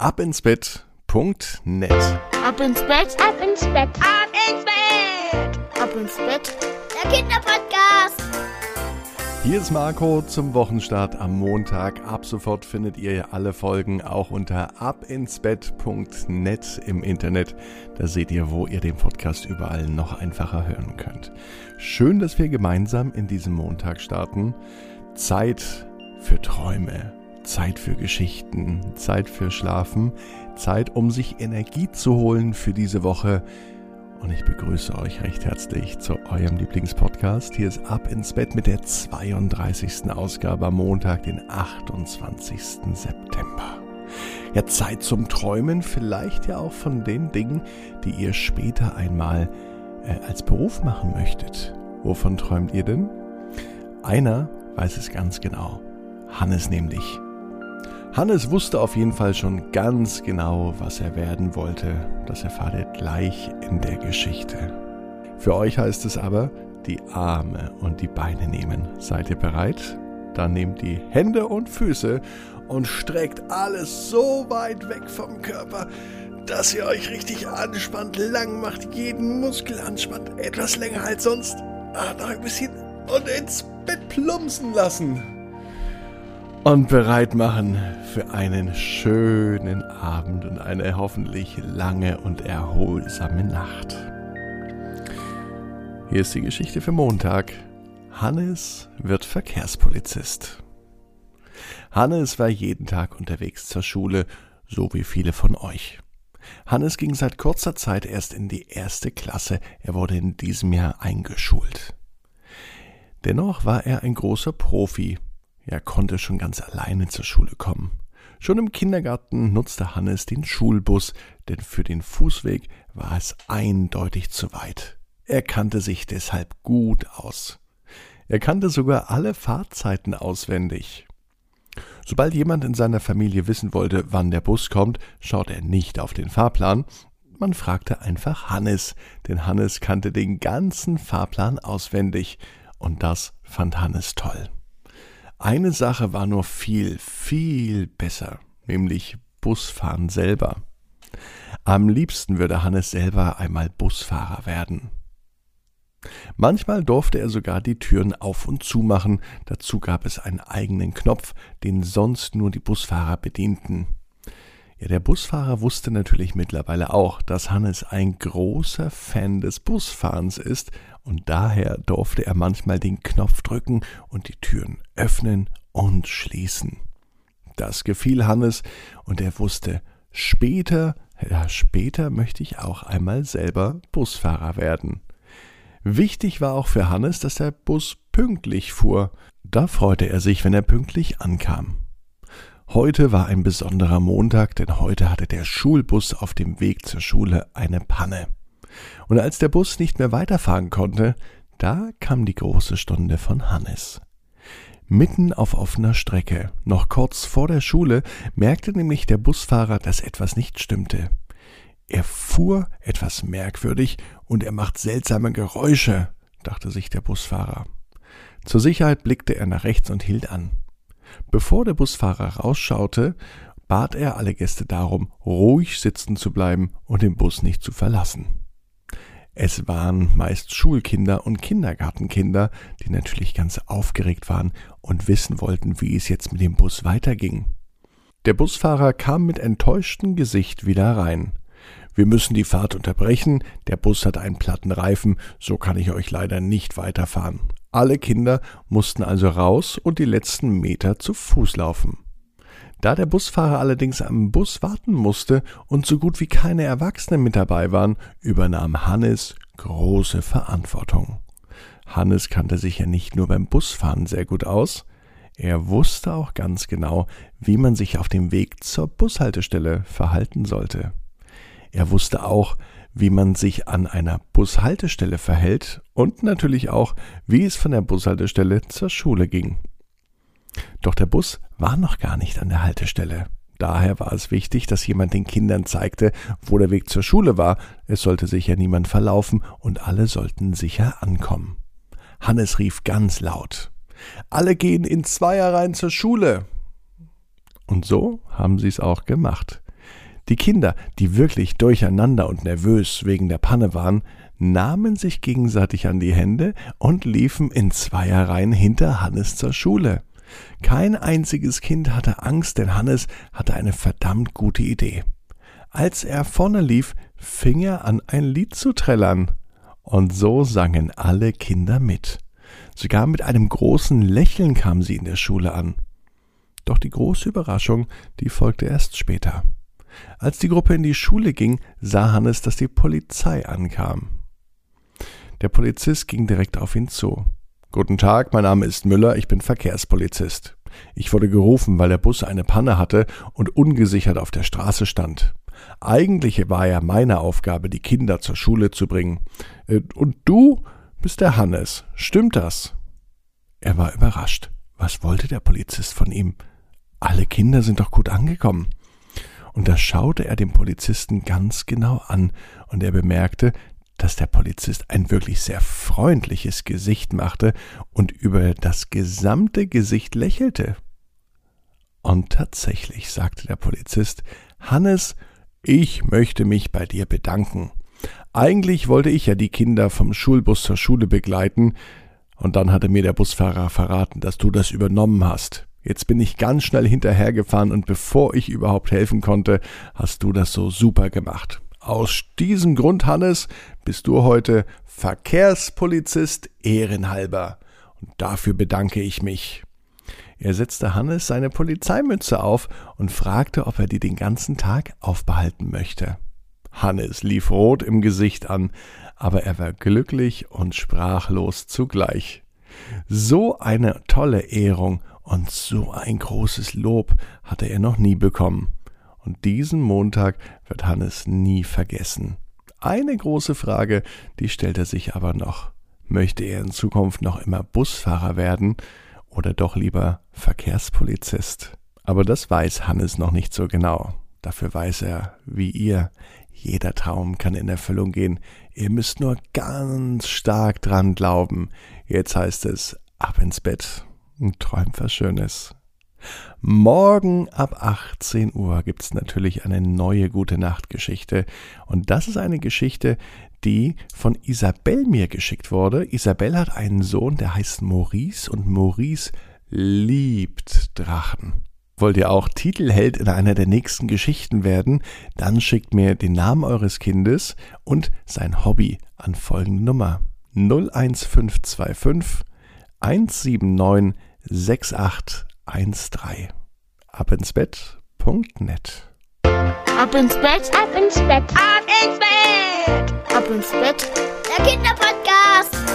abinsbett.net. Ab ins Bett, Ab ins Bett. Ab ins Bett. ab ins Bett. Der Kinderpodcast. Hier ist Marco zum Wochenstart am Montag. Ab sofort findet ihr alle Folgen auch unter abinsbett.net im Internet. Da seht ihr, wo ihr den Podcast überall noch einfacher hören könnt. Schön, dass wir gemeinsam in diesem Montag starten. Zeit für Träume, Zeit für Geschichten, Zeit für Schlafen, Zeit, um sich Energie zu holen für diese Woche. Und ich begrüße euch recht herzlich zu eurem Lieblingspodcast. Hier ist Ab ins Bett mit der 32. Ausgabe am Montag, den 28. September. Ja, Zeit zum Träumen, vielleicht ja auch von den Dingen, die ihr später einmal äh, als Beruf machen möchtet. Wovon träumt ihr denn? Einer weiß es ganz genau. Hannes nämlich. Hannes wusste auf jeden Fall schon ganz genau, was er werden wollte. Das erfahrt ihr gleich in der Geschichte. Für euch heißt es aber, die Arme und die Beine nehmen. Seid ihr bereit? Dann nehmt die Hände und Füße und streckt alles so weit weg vom Körper, dass ihr euch richtig anspannt, lang macht, jeden Muskel anspannt, etwas länger als sonst. Ah, noch ein bisschen und ins Bett plumpsen lassen und bereit machen für einen schönen Abend und eine hoffentlich lange und erholsame Nacht. Hier ist die Geschichte für Montag. Hannes wird Verkehrspolizist. Hannes war jeden Tag unterwegs zur Schule, so wie viele von euch. Hannes ging seit kurzer Zeit erst in die erste Klasse, er wurde in diesem Jahr eingeschult. Dennoch war er ein großer Profi, er konnte schon ganz alleine zur Schule kommen. Schon im Kindergarten nutzte Hannes den Schulbus, denn für den Fußweg war es eindeutig zu weit. Er kannte sich deshalb gut aus. Er kannte sogar alle Fahrzeiten auswendig. Sobald jemand in seiner Familie wissen wollte, wann der Bus kommt, schaute er nicht auf den Fahrplan, man fragte einfach Hannes, denn Hannes kannte den ganzen Fahrplan auswendig, und das fand Hannes toll. Eine Sache war nur viel, viel besser, nämlich Busfahren selber. Am liebsten würde Hannes selber einmal Busfahrer werden. Manchmal durfte er sogar die Türen auf und zu machen, dazu gab es einen eigenen Knopf, den sonst nur die Busfahrer bedienten. Ja, der Busfahrer wusste natürlich mittlerweile auch, dass Hannes ein großer Fan des Busfahrens ist und daher durfte er manchmal den Knopf drücken und die Türen öffnen und schließen. Das gefiel Hannes und er wusste, später, ja, später möchte ich auch einmal selber Busfahrer werden. Wichtig war auch für Hannes, dass der Bus pünktlich fuhr. Da freute er sich, wenn er pünktlich ankam. Heute war ein besonderer Montag, denn heute hatte der Schulbus auf dem Weg zur Schule eine Panne. Und als der Bus nicht mehr weiterfahren konnte, da kam die große Stunde von Hannes. Mitten auf offener Strecke, noch kurz vor der Schule, merkte nämlich der Busfahrer, dass etwas nicht stimmte. Er fuhr etwas merkwürdig und er macht seltsame Geräusche, dachte sich der Busfahrer. Zur Sicherheit blickte er nach rechts und hielt an. Bevor der Busfahrer rausschaute, bat er alle Gäste darum, ruhig sitzen zu bleiben und den Bus nicht zu verlassen. Es waren meist Schulkinder und Kindergartenkinder, die natürlich ganz aufgeregt waren und wissen wollten, wie es jetzt mit dem Bus weiterging. Der Busfahrer kam mit enttäuschtem Gesicht wieder rein. Wir müssen die Fahrt unterbrechen, der Bus hat einen platten Reifen, so kann ich euch leider nicht weiterfahren. Alle Kinder mussten also raus und die letzten Meter zu Fuß laufen. Da der Busfahrer allerdings am Bus warten musste und so gut wie keine Erwachsenen mit dabei waren, übernahm Hannes große Verantwortung. Hannes kannte sich ja nicht nur beim Busfahren sehr gut aus, er wusste auch ganz genau, wie man sich auf dem Weg zur Bushaltestelle verhalten sollte. Er wusste auch, wie man sich an einer Bushaltestelle verhält und natürlich auch, wie es von der Bushaltestelle zur Schule ging. Doch der Bus war noch gar nicht an der Haltestelle. Daher war es wichtig, dass jemand den Kindern zeigte, wo der Weg zur Schule war. Es sollte sich ja niemand verlaufen und alle sollten sicher ankommen. Hannes rief ganz laut. Alle gehen in Zweierreihen zur Schule. Und so haben sie es auch gemacht. Die Kinder, die wirklich durcheinander und nervös wegen der Panne waren, nahmen sich gegenseitig an die Hände und liefen in Zweierreihen hinter Hannes zur Schule. Kein einziges Kind hatte Angst, denn Hannes hatte eine verdammt gute Idee. Als er vorne lief, fing er an, ein Lied zu trällern. Und so sangen alle Kinder mit. Sogar mit einem großen Lächeln kamen sie in der Schule an. Doch die große Überraschung, die folgte erst später. Als die Gruppe in die Schule ging, sah Hannes, dass die Polizei ankam. Der Polizist ging direkt auf ihn zu. Guten Tag, mein Name ist Müller, ich bin Verkehrspolizist. Ich wurde gerufen, weil der Bus eine Panne hatte und ungesichert auf der Straße stand. Eigentlich war ja meine Aufgabe, die Kinder zur Schule zu bringen. Äh, und du bist der Hannes. Stimmt das? Er war überrascht. Was wollte der Polizist von ihm? Alle Kinder sind doch gut angekommen. Und da schaute er den Polizisten ganz genau an, und er bemerkte, dass der Polizist ein wirklich sehr freundliches Gesicht machte und über das gesamte Gesicht lächelte. Und tatsächlich sagte der Polizist, Hannes, ich möchte mich bei dir bedanken. Eigentlich wollte ich ja die Kinder vom Schulbus zur Schule begleiten, und dann hatte mir der Busfahrer verraten, dass du das übernommen hast. Jetzt bin ich ganz schnell hinterhergefahren und bevor ich überhaupt helfen konnte, hast du das so super gemacht. Aus diesem Grund, Hannes, bist du heute Verkehrspolizist ehrenhalber. Und dafür bedanke ich mich. Er setzte Hannes seine Polizeimütze auf und fragte, ob er die den ganzen Tag aufbehalten möchte. Hannes lief rot im Gesicht an, aber er war glücklich und sprachlos zugleich. So eine tolle Ehrung und so ein großes Lob hatte er noch nie bekommen. Und diesen Montag wird Hannes nie vergessen. Eine große Frage, die stellt er sich aber noch. Möchte er in Zukunft noch immer Busfahrer werden oder doch lieber Verkehrspolizist? Aber das weiß Hannes noch nicht so genau. Dafür weiß er, wie ihr, jeder Traum kann in Erfüllung gehen. Ihr müsst nur ganz stark dran glauben. Jetzt heißt es ab ins Bett und träumt was Schönes. Morgen ab 18 Uhr gibt es natürlich eine neue gute Nachtgeschichte. Und das ist eine Geschichte, die von Isabel mir geschickt wurde. Isabel hat einen Sohn, der heißt Maurice und Maurice liebt Drachen. Wollt ihr auch Titelheld in einer der nächsten Geschichten werden? Dann schickt mir den Namen eures Kindes und sein Hobby an folgende Nummer 01525 179 68 13. Ab ins Bett.net. Ab ins Bett, Ab ins Bett. Ab ins Bett. ab ins Bett. Der Kinderpodcast.